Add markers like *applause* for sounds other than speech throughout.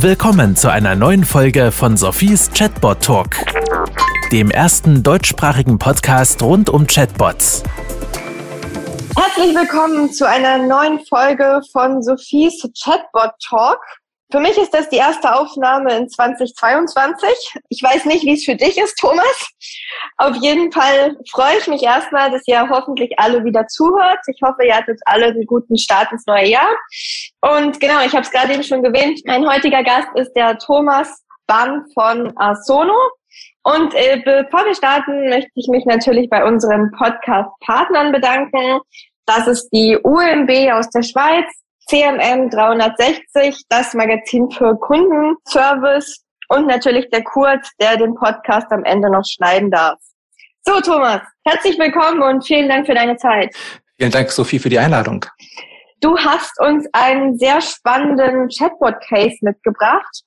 Willkommen zu einer neuen Folge von Sophies Chatbot Talk, dem ersten deutschsprachigen Podcast rund um Chatbots. Herzlich willkommen zu einer neuen Folge von Sophies Chatbot Talk. Für mich ist das die erste Aufnahme in 2022. Ich weiß nicht, wie es für dich ist, Thomas. Auf jeden Fall freue ich mich erstmal, dass ihr hoffentlich alle wieder zuhört. Ich hoffe, ihr hattet alle einen guten Start ins neue Jahr. Und genau, ich habe es gerade eben schon erwähnt. Mein heutiger Gast ist der Thomas Bann von Asono. Und äh, bevor wir starten, möchte ich mich natürlich bei unseren Podcast-Partnern bedanken. Das ist die UMB aus der Schweiz, CMM 360, das Magazin für Kundenservice und natürlich der Kurt, der den Podcast am Ende noch schneiden darf. So, Thomas, herzlich willkommen und vielen Dank für deine Zeit. Vielen Dank, Sophie, für die Einladung. Du hast uns einen sehr spannenden Chatbot-Case mitgebracht.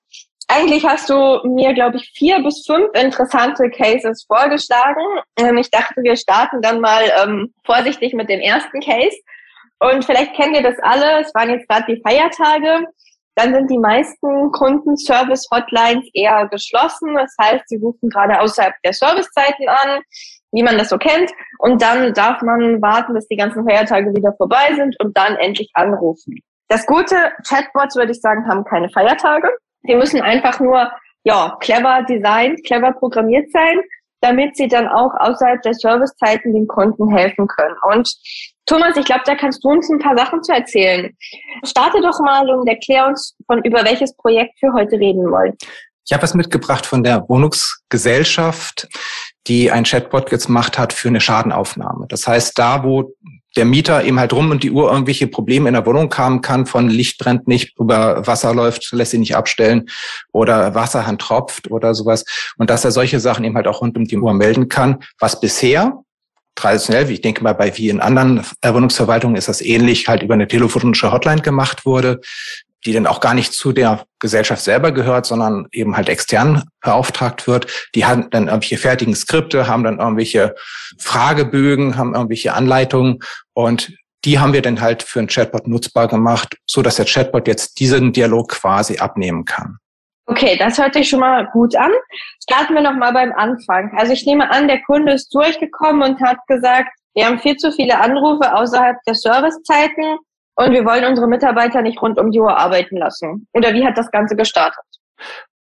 Eigentlich hast du mir, glaube ich, vier bis fünf interessante Cases vorgeschlagen. Ähm, ich dachte, wir starten dann mal ähm, vorsichtig mit dem ersten Case. Und vielleicht kennt ihr das alle, es waren jetzt gerade die Feiertage, dann sind die meisten Kundenservice-Hotlines eher geschlossen. Das heißt, sie rufen gerade außerhalb der Servicezeiten an, wie man das so kennt. Und dann darf man warten, bis die ganzen Feiertage wieder vorbei sind und dann endlich anrufen. Das Gute, Chatbots, würde ich sagen, haben keine Feiertage. Die müssen einfach nur ja, clever designt, clever programmiert sein damit sie dann auch außerhalb der Servicezeiten den Kunden helfen können. Und Thomas, ich glaube, da kannst du uns ein paar Sachen zu erzählen. Starte doch mal und erklär uns, von über welches Projekt wir heute reden wollen. Ich habe was mitgebracht von der Wohnungsgesellschaft, die ein Chatbot gemacht hat für eine Schadenaufnahme. Das heißt, da, wo der Mieter eben halt rum und die Uhr irgendwelche Probleme in der Wohnung haben kann, von Licht brennt nicht, über Wasser läuft, lässt sich nicht abstellen oder Wasserhahn tropft oder sowas. Und dass er solche Sachen eben halt auch rund um die Uhr melden kann, was bisher traditionell, wie ich denke mal bei vielen anderen Wohnungsverwaltungen ist das ähnlich, halt über eine telefonische Hotline gemacht wurde die dann auch gar nicht zu der Gesellschaft selber gehört, sondern eben halt extern beauftragt wird. Die haben dann irgendwelche fertigen Skripte, haben dann irgendwelche Fragebögen, haben irgendwelche Anleitungen und die haben wir dann halt für einen Chatbot nutzbar gemacht, so dass der Chatbot jetzt diesen Dialog quasi abnehmen kann. Okay, das hört sich schon mal gut an. Starten wir noch mal beim Anfang. Also ich nehme an, der Kunde ist durchgekommen und hat gesagt, wir haben viel zu viele Anrufe außerhalb der Servicezeiten und wir wollen unsere Mitarbeiter nicht rund um die Uhr arbeiten lassen. Oder wie hat das Ganze gestartet?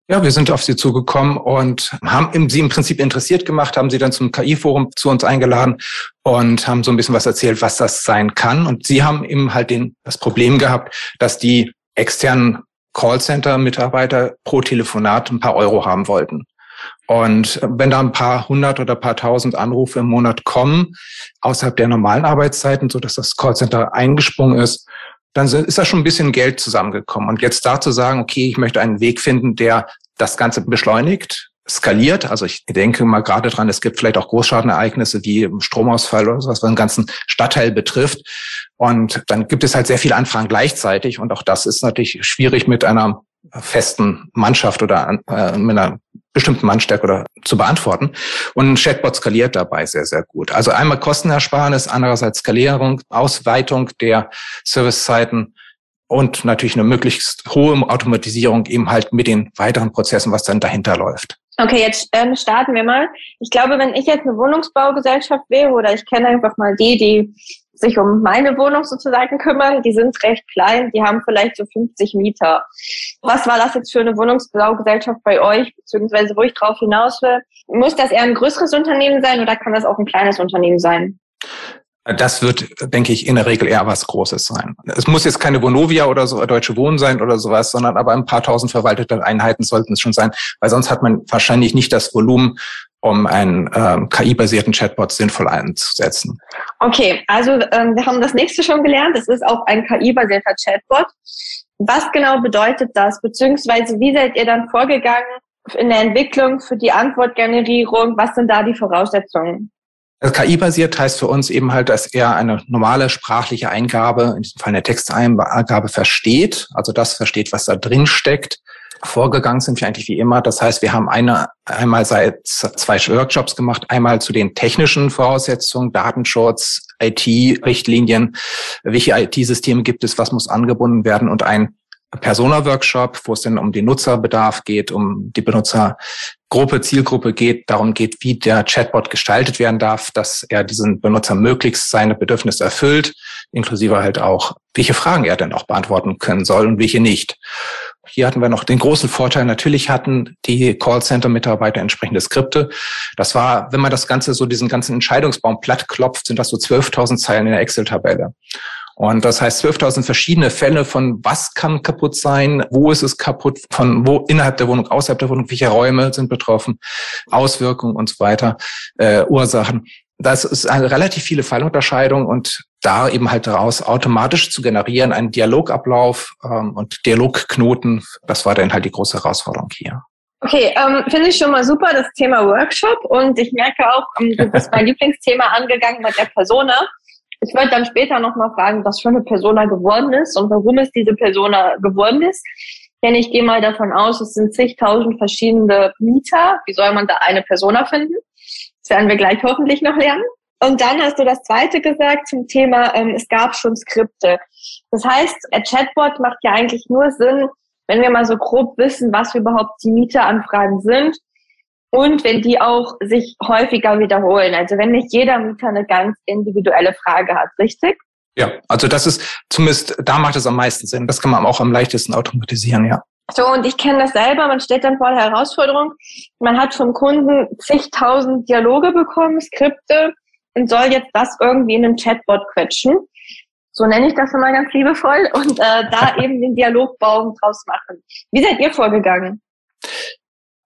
Ja, wir sind auf sie zugekommen und haben sie im Prinzip interessiert gemacht, haben sie dann zum KI-Forum zu uns eingeladen und haben so ein bisschen was erzählt, was das sein kann. Und sie haben eben halt den, das Problem gehabt, dass die externen Callcenter-Mitarbeiter pro Telefonat ein paar Euro haben wollten. Und wenn da ein paar hundert oder paar tausend Anrufe im Monat kommen, außerhalb der normalen Arbeitszeiten, so dass das Callcenter eingesprungen ist, dann ist da schon ein bisschen Geld zusammengekommen. Und jetzt da zu sagen, okay, ich möchte einen Weg finden, der das Ganze beschleunigt, skaliert. Also ich denke mal gerade dran, es gibt vielleicht auch Großschadenereignisse wie Stromausfall oder sowas, was einen ganzen Stadtteil betrifft. Und dann gibt es halt sehr viele Anfragen gleichzeitig. Und auch das ist natürlich schwierig mit einer festen Mannschaft oder äh, mit einer bestimmten Mannstärke oder zu beantworten. Und ein Chatbot skaliert dabei sehr, sehr gut. Also einmal Kostenersparnis, andererseits Skalierung, Ausweitung der Servicezeiten und natürlich eine möglichst hohe Automatisierung eben halt mit den weiteren Prozessen, was dann dahinter läuft. Okay, jetzt ähm, starten wir mal. Ich glaube, wenn ich jetzt eine Wohnungsbaugesellschaft wäre oder ich kenne einfach mal die, die sich um meine Wohnung sozusagen kümmern. Die sind recht klein, die haben vielleicht so 50 Mieter. Was war das jetzt für eine Wohnungsbaugesellschaft bei euch, beziehungsweise wo ich drauf hinaus will? Muss das eher ein größeres Unternehmen sein oder kann das auch ein kleines Unternehmen sein? Das wird, denke ich, in der Regel eher was Großes sein. Es muss jetzt keine Vonovia oder so Deutsche Wohnen sein oder sowas, sondern aber ein paar tausend verwaltete Einheiten sollten es schon sein, weil sonst hat man wahrscheinlich nicht das Volumen, um einen ähm, KI-basierten Chatbot sinnvoll einzusetzen. Okay, also ähm, wir haben das nächste schon gelernt. Es ist auch ein KI-basierter Chatbot. Was genau bedeutet das? Beziehungsweise wie seid ihr dann vorgegangen in der Entwicklung für die Antwortgenerierung? Was sind da die Voraussetzungen? Also KI-basiert heißt für uns eben halt, dass er eine normale sprachliche Eingabe, in diesem Fall eine Texteingabe versteht, also das versteht, was da drin steckt Vorgegangen sind wir eigentlich wie immer. Das heißt, wir haben eine, einmal seit zwei Workshops gemacht, einmal zu den technischen Voraussetzungen, Datenschutz, IT-Richtlinien, welche IT-Systeme gibt es, was muss angebunden werden und ein Persona-Workshop, wo es dann um den Nutzerbedarf geht, um die Benutzergruppe, Zielgruppe geht, darum geht, wie der Chatbot gestaltet werden darf, dass er diesen Benutzer möglichst seine Bedürfnisse erfüllt, inklusive halt auch, welche Fragen er denn auch beantworten können soll und welche nicht. Hier hatten wir noch den großen Vorteil, natürlich hatten die Callcenter-Mitarbeiter entsprechende Skripte. Das war, wenn man das Ganze so diesen ganzen Entscheidungsbaum platt klopft, sind das so 12.000 Zeilen in der Excel-Tabelle. Und das heißt 12.000 verschiedene Fälle von was kann kaputt sein, wo ist es kaputt, von wo innerhalb der Wohnung, außerhalb der Wohnung, welche Räume sind betroffen, Auswirkungen und so weiter, äh, Ursachen. Das ist eine relativ viele Fallunterscheidung und da eben halt daraus automatisch zu generieren, einen Dialogablauf ähm, und Dialogknoten, das war dann halt die große Herausforderung hier. Okay, ähm, finde ich schon mal super, das Thema Workshop. Und ich merke auch, ähm, du bist mein *laughs* Lieblingsthema angegangen mit der Persona. Ich wollte dann später nochmal fragen, was für eine Persona geworden ist und warum es diese Persona geworden ist. Denn ich gehe mal davon aus, es sind zigtausend verschiedene Mieter. Wie soll man da eine Persona finden? Das werden wir gleich hoffentlich noch lernen. Und dann hast du das zweite gesagt zum Thema, ähm, es gab schon Skripte. Das heißt, ein Chatbot macht ja eigentlich nur Sinn, wenn wir mal so grob wissen, was überhaupt die Mieteranfragen sind und wenn die auch sich häufiger wiederholen. Also wenn nicht jeder Mieter eine ganz individuelle Frage hat, richtig? Ja, also das ist zumindest, da macht es am meisten Sinn. Das kann man auch am leichtesten automatisieren, ja. So, und ich kenne das selber, man steht dann vor der Herausforderung, man hat vom Kunden zigtausend Dialoge bekommen, Skripte und soll jetzt das irgendwie in einem Chatbot quetschen. So nenne ich das immer ganz liebevoll und äh, da *laughs* eben den Dialogbaum draus machen. Wie seid ihr vorgegangen?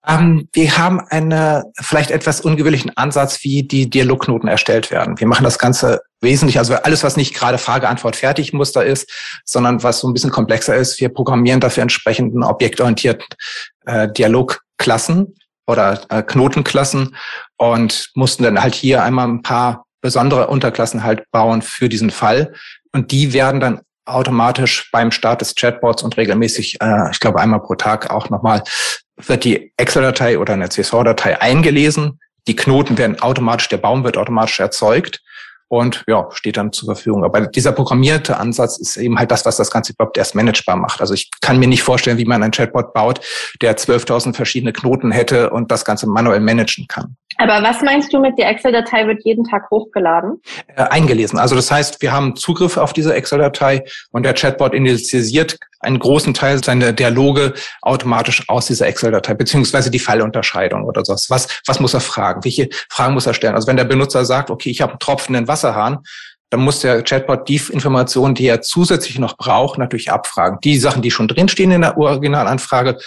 Ähm, wir haben einen vielleicht etwas ungewöhnlichen Ansatz, wie die Dialogknoten erstellt werden. Wir machen das Ganze wesentlich, also alles, was nicht gerade Frage-Antwort-Fertig-Muster ist, sondern was so ein bisschen komplexer ist. Wir programmieren dafür entsprechenden objektorientierten äh, Dialogklassen oder äh, Knotenklassen und mussten dann halt hier einmal ein paar besondere Unterklassen halt bauen für diesen Fall. Und die werden dann automatisch beim Start des Chatbots und regelmäßig, äh, ich glaube einmal pro Tag auch nochmal wird die Excel-Datei oder eine CSV-Datei eingelesen. Die Knoten werden automatisch, der Baum wird automatisch erzeugt und ja, steht dann zur Verfügung. Aber dieser programmierte Ansatz ist eben halt das, was das Ganze überhaupt erst managebar macht. Also ich kann mir nicht vorstellen, wie man ein Chatbot baut, der 12.000 verschiedene Knoten hätte und das Ganze manuell managen kann. Aber was meinst du mit der Excel-Datei wird jeden Tag hochgeladen? Äh, eingelesen. Also das heißt, wir haben Zugriff auf diese Excel-Datei und der Chatbot initialisiert einen großen Teil seiner Dialoge automatisch aus dieser Excel-Datei, beziehungsweise die Fallunterscheidung oder so. Was, was muss er fragen? Welche Fragen muss er stellen? Also wenn der Benutzer sagt, okay, ich habe einen tropfenden Wasserhahn, dann muss der Chatbot die Informationen, die er zusätzlich noch braucht, natürlich abfragen. Die Sachen, die schon drinstehen in der Originalanfrage,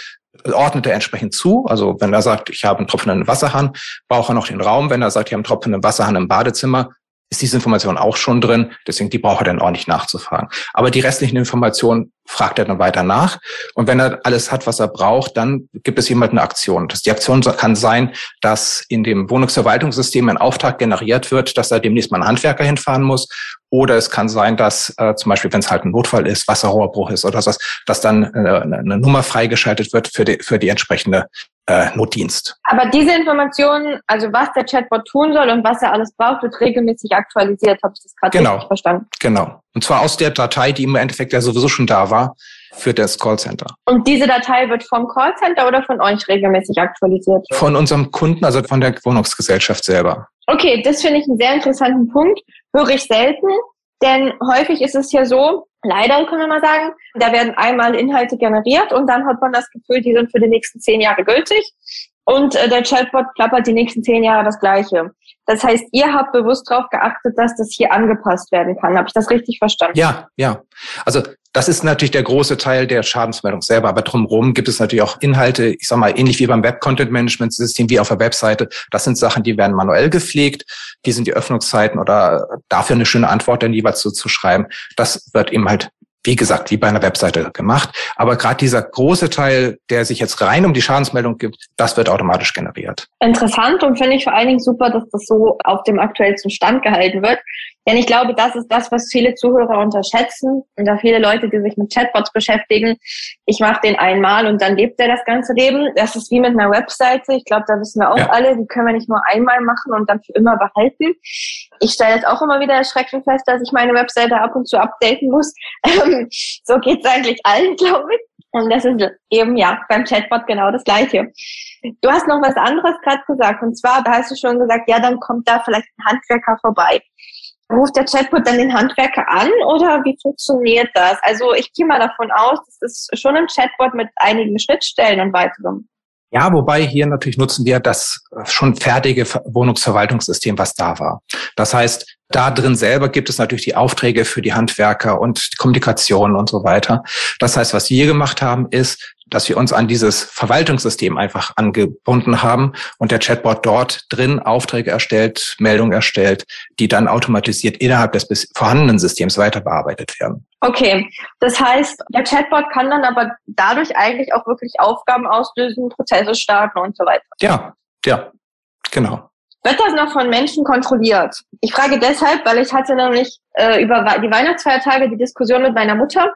ordnet er entsprechend zu. Also wenn er sagt, ich habe einen tropfenden Wasserhahn, braucht er noch den Raum. Wenn er sagt, ich habe einen tropfenden Wasserhahn im Badezimmer, ist diese Information auch schon drin. Deswegen, die braucht er dann ordentlich nachzufragen. Aber die restlichen Informationen fragt er dann weiter nach. Und wenn er alles hat, was er braucht, dann gibt es jemand eine Aktion. Die Aktion kann sein, dass in dem Wohnungsverwaltungssystem ein Auftrag generiert wird, dass er demnächst mal einen Handwerker hinfahren muss. Oder es kann sein, dass äh, zum Beispiel, wenn es halt ein Notfall ist, Wasserrohrbruch ist oder was, dass dann äh, eine Nummer freigeschaltet wird für die, für die entsprechende äh, Notdienst. Aber diese Informationen, also was der Chatbot tun soll und was er alles braucht, wird regelmäßig aktualisiert. Habe ich das gerade genau, richtig verstanden? Genau. Und zwar aus der Datei, die im Endeffekt ja sowieso schon da war für das Callcenter. Und diese Datei wird vom Callcenter oder von euch regelmäßig aktualisiert? Von unserem Kunden, also von der Wohnungsgesellschaft selber. Okay, das finde ich einen sehr interessanten Punkt. Höre ich selten, denn häufig ist es ja so, leider können wir mal sagen, da werden einmal Inhalte generiert und dann hat man das Gefühl, die sind für die nächsten zehn Jahre gültig. Und äh, der Chatbot klappert die nächsten zehn Jahre das Gleiche. Das heißt, ihr habt bewusst darauf geachtet, dass das hier angepasst werden kann. Habe ich das richtig verstanden? Ja, ja. Also das ist natürlich der große Teil der Schadensmeldung selber, aber drumherum gibt es natürlich auch Inhalte, ich sage mal, ähnlich wie beim Web-Content-Management-System, wie auf der Webseite. Das sind Sachen, die werden manuell gepflegt. Wie sind die Öffnungszeiten oder dafür eine schöne Antwort dann jeweils so zu schreiben. Das wird eben halt wie gesagt, wie bei einer Webseite gemacht. Aber gerade dieser große Teil, der sich jetzt rein um die Schadensmeldung gibt, das wird automatisch generiert. Interessant und finde ich vor allen Dingen super, dass das so auf dem aktuellsten Stand gehalten wird. Denn ich glaube, das ist das, was viele Zuhörer unterschätzen und da viele Leute, die sich mit Chatbots beschäftigen. Ich mache den einmal und dann lebt er das ganze Leben. Das ist wie mit einer Webseite. Ich glaube, da wissen wir auch ja. alle, die können wir nicht nur einmal machen und dann für immer behalten. Ich stelle jetzt auch immer wieder erschreckend fest, dass ich meine Webseite ab und zu updaten muss. *laughs* so geht's eigentlich allen, glaube ich. Und das ist eben ja beim Chatbot genau das Gleiche. Du hast noch was anderes gerade gesagt. Und zwar, da hast du schon gesagt, ja, dann kommt da vielleicht ein Handwerker vorbei. Ruft der Chatbot dann den Handwerker an oder wie funktioniert das? Also ich gehe mal davon aus, das ist schon ein Chatbot mit einigen Schnittstellen und weiterem. Ja, wobei hier natürlich nutzen wir das schon fertige Wohnungsverwaltungssystem, was da war. Das heißt, da drin selber gibt es natürlich die Aufträge für die Handwerker und die Kommunikation und so weiter. Das heißt, was wir gemacht haben, ist, dass wir uns an dieses Verwaltungssystem einfach angebunden haben und der Chatbot dort drin Aufträge erstellt, Meldungen erstellt, die dann automatisiert innerhalb des vorhandenen Systems weiter bearbeitet werden. Okay, das heißt, der Chatbot kann dann aber dadurch eigentlich auch wirklich Aufgaben auslösen, Prozesse starten und so weiter. Ja, ja, genau. Wird das noch von Menschen kontrolliert? Ich frage deshalb, weil ich hatte nämlich äh, über die Weihnachtsfeiertage die Diskussion mit meiner Mutter,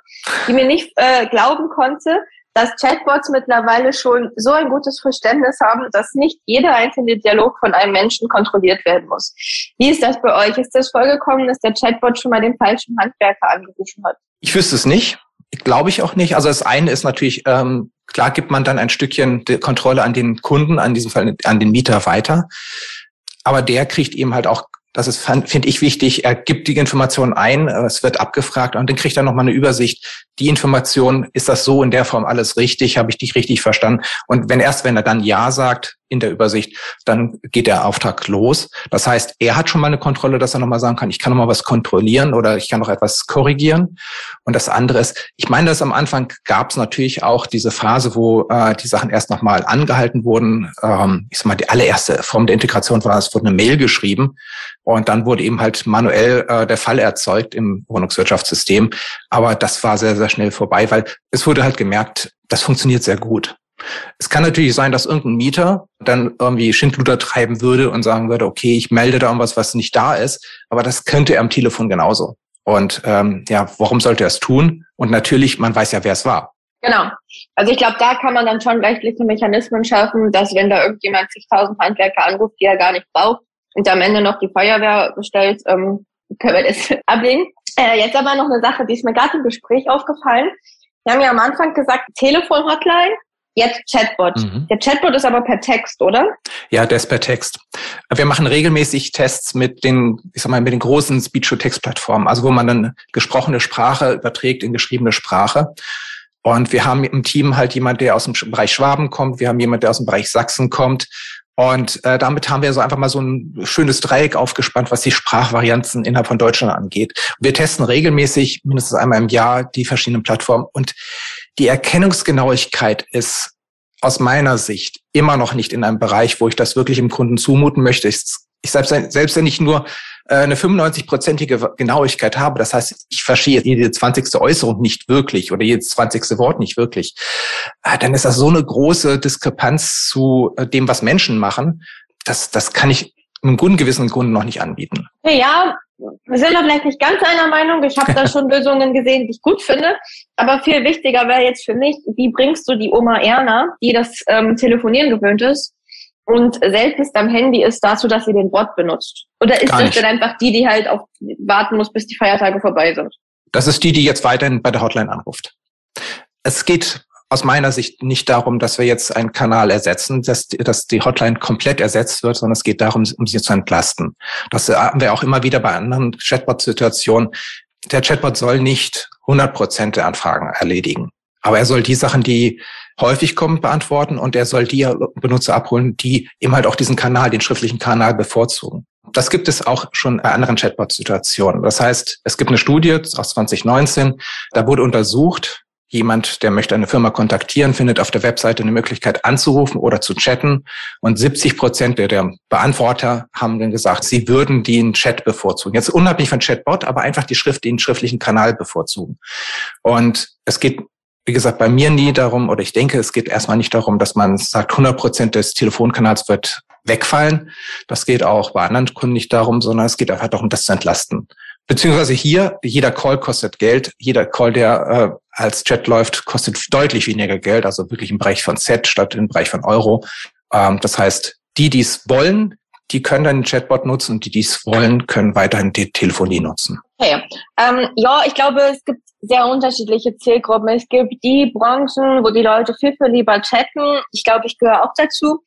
die mir nicht äh, glauben konnte, dass Chatbots mittlerweile schon so ein gutes Verständnis haben, dass nicht jeder einzelne Dialog von einem Menschen kontrolliert werden muss. Wie ist das bei euch? Ist das vorgekommen, dass der Chatbot schon mal den falschen Handwerker angerufen hat? Ich wüsste es nicht. Glaube ich auch nicht. Also das eine ist natürlich, ähm, klar gibt man dann ein Stückchen Kontrolle an den Kunden, an diesem Fall an den Mieter weiter. Aber der kriegt eben halt auch das ist, finde ich, wichtig. Er gibt die Information ein, es wird abgefragt und dann kriegt er nochmal eine Übersicht. Die Information, ist das so in der Form alles richtig? Habe ich dich richtig verstanden? Und wenn erst, wenn er dann Ja sagt, in der Übersicht, dann geht der Auftrag los. Das heißt, er hat schon mal eine Kontrolle, dass er nochmal sagen kann, ich kann nochmal was kontrollieren oder ich kann noch etwas korrigieren. Und das andere ist, ich meine, dass am Anfang gab es natürlich auch diese Phase, wo äh, die Sachen erst nochmal angehalten wurden. Ähm, ich sag mal, die allererste Form der Integration war, es wurde eine Mail geschrieben und dann wurde eben halt manuell äh, der Fall erzeugt im Wohnungswirtschaftssystem. Aber das war sehr, sehr schnell vorbei, weil es wurde halt gemerkt, das funktioniert sehr gut. Es kann natürlich sein, dass irgendein Mieter dann irgendwie Schindluder treiben würde und sagen würde, okay, ich melde da irgendwas, was nicht da ist, aber das könnte er am Telefon genauso. Und ähm, ja, warum sollte er es tun? Und natürlich, man weiß ja, wer es war. Genau. Also ich glaube, da kann man dann schon rechtliche Mechanismen schaffen, dass wenn da irgendjemand sich tausend Handwerker anruft, die er gar nicht braucht und am Ende noch die Feuerwehr bestellt, ähm, können wir das *laughs* ablehnen. Äh, jetzt aber noch eine Sache, die ist mir gerade im Gespräch aufgefallen. Wir haben ja am Anfang gesagt, Telefon-Hotline Jetzt Chatbot. Mhm. Der Chatbot ist aber per Text, oder? Ja, der ist per Text. Wir machen regelmäßig Tests mit den, ich sag mal, mit den großen Speech-to-Text-Plattformen, also wo man dann gesprochene Sprache überträgt in geschriebene Sprache. Und wir haben im Team halt jemand, der aus dem Bereich Schwaben kommt. Wir haben jemand, der aus dem Bereich Sachsen kommt. Und äh, damit haben wir so einfach mal so ein schönes Dreieck aufgespannt, was die Sprachvarianzen innerhalb von Deutschland angeht. Wir testen regelmäßig, mindestens einmal im Jahr, die verschiedenen Plattformen. Und die Erkennungsgenauigkeit ist aus meiner Sicht immer noch nicht in einem Bereich, wo ich das wirklich im Kunden zumuten möchte. Ich, ich selbst, selbst wenn ich nur äh, eine 95-prozentige Genauigkeit habe, das heißt, ich verstehe jede 20. Äußerung nicht wirklich oder jedes 20. Wort nicht wirklich, äh, dann ist das so eine große Diskrepanz zu äh, dem, was Menschen machen. Das, das kann ich im guten Gewissen Kunden noch nicht anbieten. Ja, wir sind da vielleicht nicht ganz einer Meinung. Ich habe da schon *laughs* Lösungen gesehen, die ich gut finde. Aber viel wichtiger wäre jetzt für mich, wie bringst du die Oma Erna, die das ähm, Telefonieren gewöhnt ist und seltenst am Handy ist, dazu, dass sie den Bot benutzt? Oder ist das denn einfach die, die halt auf warten muss, bis die Feiertage vorbei sind? Das ist die, die jetzt weiterhin bei der Hotline anruft. Es geht aus meiner Sicht nicht darum, dass wir jetzt einen Kanal ersetzen, dass, dass die Hotline komplett ersetzt wird, sondern es geht darum, um sie zu entlasten. Das haben wir auch immer wieder bei anderen Chatbot-Situationen. Der Chatbot soll nicht 100 Prozent der Anfragen erledigen. Aber er soll die Sachen, die häufig kommen, beantworten und er soll die Benutzer abholen, die eben halt auch diesen Kanal, den schriftlichen Kanal bevorzugen. Das gibt es auch schon bei anderen Chatbot-Situationen. Das heißt, es gibt eine Studie aus 2019, da wurde untersucht, Jemand, der möchte eine Firma kontaktieren, findet auf der Webseite eine Möglichkeit anzurufen oder zu chatten. Und 70 Prozent der, der Beantworter haben dann gesagt, sie würden den Chat bevorzugen. Jetzt unabhängig von Chatbot, aber einfach die Schrift, den schriftlichen Kanal bevorzugen. Und es geht wie gesagt, bei mir nie darum, oder ich denke, es geht erstmal nicht darum, dass man sagt, 100 Prozent des Telefonkanals wird wegfallen. Das geht auch bei anderen Kunden nicht darum, sondern es geht einfach darum, das zu entlasten. Beziehungsweise hier, jeder Call kostet Geld. Jeder Call, der äh, als Chat läuft, kostet deutlich weniger Geld, also wirklich im Bereich von Set statt im Bereich von Euro. Ähm, das heißt, die, die es wollen, die können dann den Chatbot nutzen und die, die es wollen, können weiterhin die Telefonie nutzen. Okay. Ähm, ja, ich glaube, es gibt sehr unterschiedliche Zielgruppen. Es gibt die Branchen, wo die Leute viel, viel lieber chatten. Ich glaube, ich gehöre auch dazu.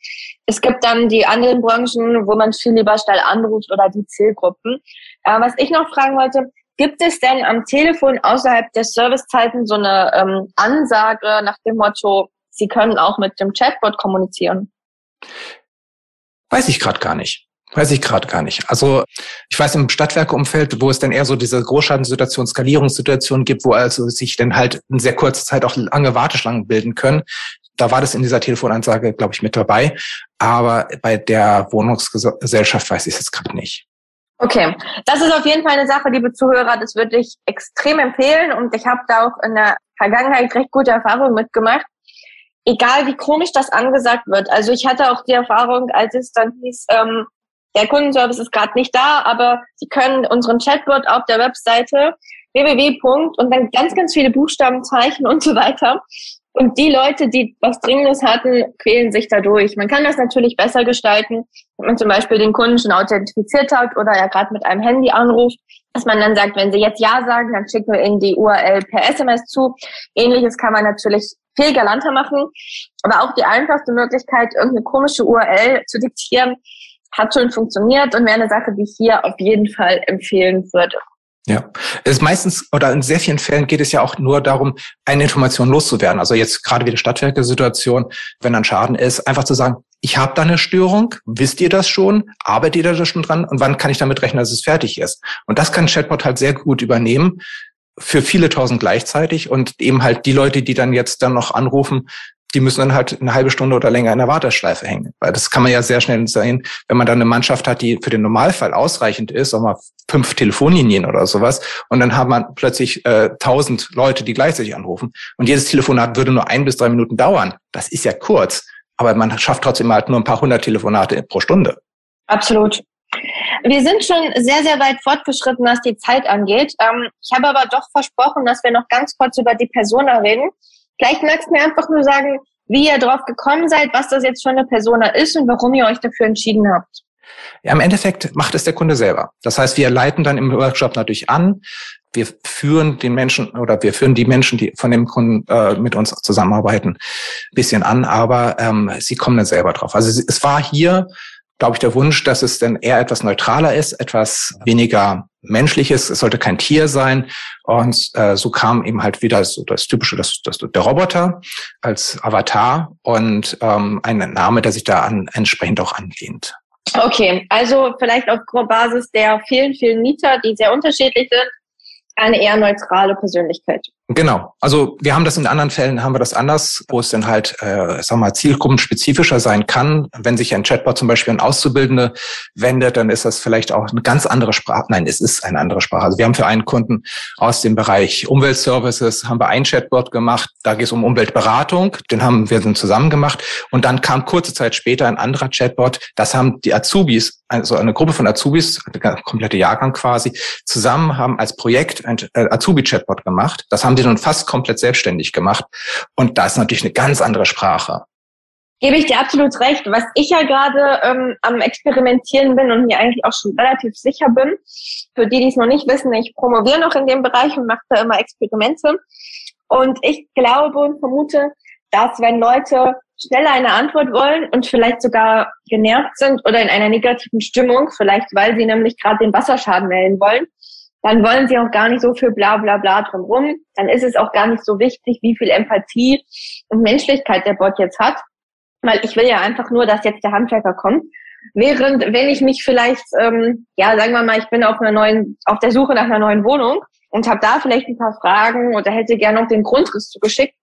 Es gibt dann die anderen Branchen, wo man viel lieber schnell anruft oder die Zielgruppen. Äh, was ich noch fragen wollte, gibt es denn am Telefon außerhalb der Servicezeiten so eine ähm, Ansage nach dem Motto, Sie können auch mit dem Chatbot kommunizieren? Weiß ich gerade gar nicht. Weiß ich gerade gar nicht. Also ich weiß im Stadtwerkeumfeld, wo es dann eher so diese Großschadensituation, Skalierungssituation gibt, wo also sich dann halt in sehr kurzer Zeit auch lange Warteschlangen bilden können. Da war das in dieser Telefonansage, glaube ich, mit dabei. Aber bei der Wohnungsgesellschaft weiß ich es jetzt gerade nicht. Okay, das ist auf jeden Fall eine Sache, liebe Zuhörer, das würde ich extrem empfehlen und ich habe da auch in der Vergangenheit recht gute Erfahrungen mitgemacht egal wie komisch das angesagt wird. Also ich hatte auch die Erfahrung, als es dann hieß, ähm, der Kundenservice ist gerade nicht da, aber Sie können unseren Chatbot auf der Webseite www. und dann ganz, ganz viele Buchstaben, Zeichen und so weiter. Und die Leute, die was Dringendes hatten, quälen sich dadurch. Man kann das natürlich besser gestalten, wenn man zum Beispiel den Kunden schon authentifiziert hat oder er gerade mit einem Handy anruft, dass man dann sagt, wenn Sie jetzt Ja sagen, dann schicken wir Ihnen die URL per SMS zu. Ähnliches kann man natürlich viel galanter machen. Aber auch die einfachste Möglichkeit, irgendeine komische URL zu diktieren, hat schon funktioniert und wäre eine Sache, die ich hier auf jeden Fall empfehlen würde. Ja, es ist meistens oder in sehr vielen Fällen geht es ja auch nur darum, eine Information loszuwerden. Also jetzt gerade wie die Stadtwerke-Situation, wenn ein Schaden ist, einfach zu sagen, ich habe da eine Störung, wisst ihr das schon, arbeitet ihr da schon dran und wann kann ich damit rechnen, dass es fertig ist? Und das kann Chatbot halt sehr gut übernehmen für viele tausend gleichzeitig und eben halt die Leute, die dann jetzt dann noch anrufen, die müssen dann halt eine halbe Stunde oder länger in der Warteschleife hängen. Weil das kann man ja sehr schnell sehen, wenn man dann eine Mannschaft hat, die für den Normalfall ausreichend ist, auch mal fünf Telefonlinien oder sowas, und dann hat man plötzlich äh, tausend äh, Leute, die gleichzeitig anrufen. Und jedes Telefonat würde nur ein bis drei Minuten dauern. Das ist ja kurz, aber man schafft trotzdem halt nur ein paar hundert Telefonate pro Stunde. Absolut. Wir sind schon sehr, sehr weit fortgeschritten, was die Zeit angeht. Ähm, ich habe aber doch versprochen, dass wir noch ganz kurz über die Persona reden. Vielleicht magst du mir einfach nur sagen, wie ihr drauf gekommen seid, was das jetzt für eine Persona ist und warum ihr euch dafür entschieden habt. Ja, im Endeffekt macht es der Kunde selber. Das heißt, wir leiten dann im Workshop natürlich an. Wir führen den Menschen oder wir führen die Menschen, die von dem Kunden äh, mit uns zusammenarbeiten, ein bisschen an, aber ähm, sie kommen dann selber drauf. Also es war hier glaube ich, der Wunsch, dass es dann eher etwas neutraler ist, etwas weniger menschliches. Es sollte kein Tier sein. Und äh, so kam eben halt wieder so das typische, das, das, der Roboter als Avatar und ähm, ein Name, der sich da an, entsprechend auch anlehnt. Okay, also vielleicht auf Basis der vielen, vielen Mieter, die sehr unterschiedlich sind, eine eher neutrale Persönlichkeit. Genau. Also wir haben das in anderen Fällen, haben wir das anders, wo es dann halt, äh, sag mal, zielgruppenspezifischer sein kann. Wenn sich ein Chatbot zum Beispiel an Auszubildende wendet, dann ist das vielleicht auch eine ganz andere Sprache. Nein, es ist eine andere Sprache. Also wir haben für einen Kunden aus dem Bereich Umweltservices, haben wir ein Chatbot gemacht. Da geht es um Umweltberatung. Den haben wir dann zusammen gemacht. Und dann kam kurze Zeit später ein anderer Chatbot. Das haben die Azubis, also eine Gruppe von Azubis, der komplette Jahrgang quasi, zusammen haben als Projekt ein äh, Azubi-Chatbot gemacht. Das haben die nun fast komplett selbstständig gemacht. Und da ist natürlich eine ganz andere Sprache. Gebe ich dir absolut recht. Was ich ja gerade ähm, am Experimentieren bin und mir eigentlich auch schon relativ sicher bin, für die, die es noch nicht wissen, ich promoviere noch in dem Bereich und mache da immer Experimente. Und ich glaube und vermute, dass wenn Leute schneller eine Antwort wollen und vielleicht sogar genervt sind oder in einer negativen Stimmung, vielleicht weil sie nämlich gerade den Wasserschaden melden wollen, dann wollen sie auch gar nicht so viel bla bla bla drumrum. Dann ist es auch gar nicht so wichtig, wie viel Empathie und Menschlichkeit der Bot jetzt hat. Weil ich will ja einfach nur, dass jetzt der Handwerker kommt. Während, wenn ich mich vielleicht, ähm, ja, sagen wir mal, ich bin auf einer neuen, auf der Suche nach einer neuen Wohnung und habe da vielleicht ein paar Fragen oder hätte gerne noch den Grundriss zugeschickt,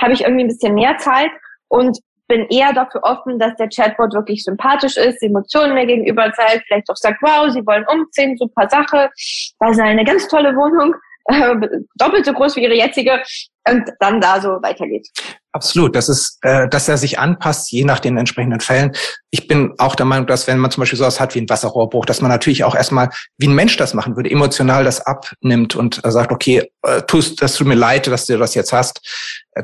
habe ich irgendwie ein bisschen mehr Zeit und bin eher dafür offen, dass der Chatbot wirklich sympathisch ist, Emotionen mir gegenüber zeigt, vielleicht auch sagt, wow, Sie wollen umziehen, super Sache, das ist eine ganz tolle Wohnung, äh, *laughs* doppelt so groß wie Ihre jetzige. Und dann da so weitergeht. Absolut. Das ist, äh, dass er sich anpasst, je nach den entsprechenden Fällen. Ich bin auch der Meinung, dass wenn man zum Beispiel sowas hat wie ein Wasserrohrbruch, dass man natürlich auch erstmal, wie ein Mensch das machen würde, emotional das abnimmt und äh, sagt, okay, äh, tust, das tut mir leid, dass du das jetzt hast,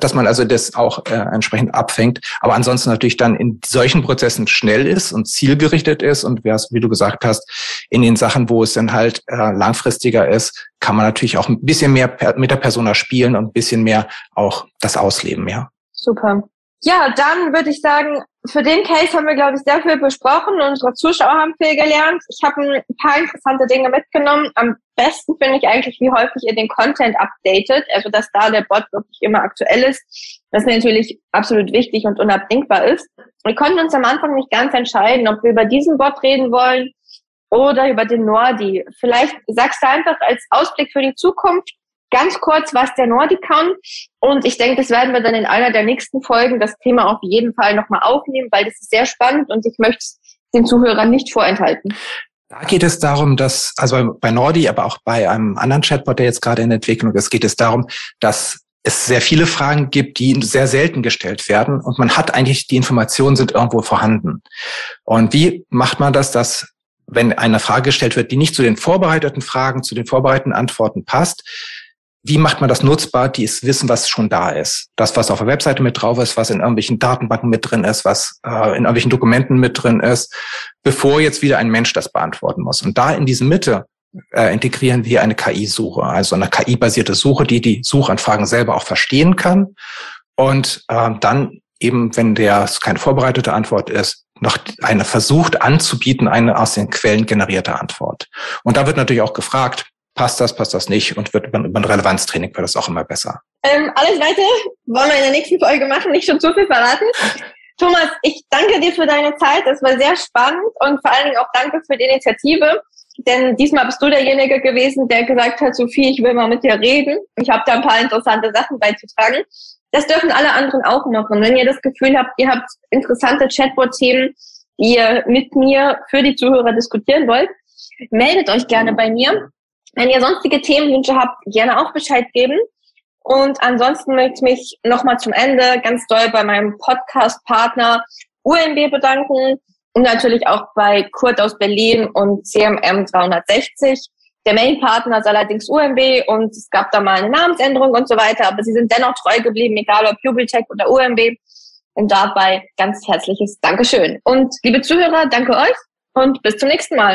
dass man also das auch äh, entsprechend abfängt. Aber ansonsten natürlich dann in solchen Prozessen schnell ist und zielgerichtet ist und wie du gesagt hast, in den Sachen, wo es dann halt äh, langfristiger ist, kann man natürlich auch ein bisschen mehr mit der Persona spielen und ein bisschen mehr auch das ausleben, ja. Super. Ja, dann würde ich sagen, für den Case haben wir, glaube ich, sehr viel besprochen. Unsere Zuschauer haben viel gelernt. Ich habe ein paar interessante Dinge mitgenommen. Am besten finde ich eigentlich, wie häufig ihr den Content updatet, also dass da der Bot wirklich immer aktuell ist. Das natürlich absolut wichtig und unabdingbar ist. Wir konnten uns am Anfang nicht ganz entscheiden, ob wir über diesen Bot reden wollen oder über den Nordi. Vielleicht sagst du einfach als Ausblick für die Zukunft, ganz kurz, was der Nordic kann. Und ich denke, das werden wir dann in einer der nächsten Folgen das Thema auf jeden Fall nochmal aufnehmen, weil das ist sehr spannend und ich möchte es den Zuhörern nicht vorenthalten. Da geht es darum, dass, also bei Nordi, aber auch bei einem anderen Chatbot, der jetzt gerade in Entwicklung ist, geht es darum, dass es sehr viele Fragen gibt, die sehr selten gestellt werden und man hat eigentlich, die Informationen sind irgendwo vorhanden. Und wie macht man das, dass wenn eine Frage gestellt wird, die nicht zu den vorbereiteten Fragen, zu den vorbereiteten Antworten passt, wie macht man das nutzbar, die es wissen, was schon da ist. Das, was auf der Webseite mit drauf ist, was in irgendwelchen Datenbanken mit drin ist, was äh, in irgendwelchen Dokumenten mit drin ist, bevor jetzt wieder ein Mensch das beantworten muss. Und da in diese Mitte äh, integrieren wir eine KI-Suche, also eine KI-basierte Suche, die die Suchanfragen selber auch verstehen kann und äh, dann eben, wenn der keine vorbereitete Antwort ist, noch eine versucht anzubieten, eine aus den Quellen generierte Antwort. Und da wird natürlich auch gefragt, passt das, passt das nicht und wird über, ein Relevanztraining wird das auch immer besser. Ähm, alles weiter wollen wir in der nächsten Folge machen, nicht schon zu viel verraten. Thomas, ich danke dir für deine Zeit. Es war sehr spannend und vor allen Dingen auch danke für die Initiative. Denn diesmal bist du derjenige gewesen, der gesagt hat, Sophie, ich will mal mit dir reden. Ich habe da ein paar interessante Sachen beizutragen. Das dürfen alle anderen auch machen. Wenn ihr das Gefühl habt, ihr habt interessante Chatbot-Themen, die ihr mit mir für die Zuhörer diskutieren wollt, meldet euch gerne bei mir. Wenn ihr sonstige Themenwünsche habt, gerne auch Bescheid geben. Und ansonsten möchte ich mich nochmal zum Ende ganz doll bei meinem Podcast-Partner UMB bedanken und natürlich auch bei Kurt aus Berlin und CMM 360. Der Main-Partner ist allerdings UMB und es gab da mal eine Namensänderung und so weiter, aber sie sind dennoch treu geblieben, egal ob Jubeltech oder UMB. Und dabei ganz herzliches Dankeschön. Und liebe Zuhörer, danke euch und bis zum nächsten Mal.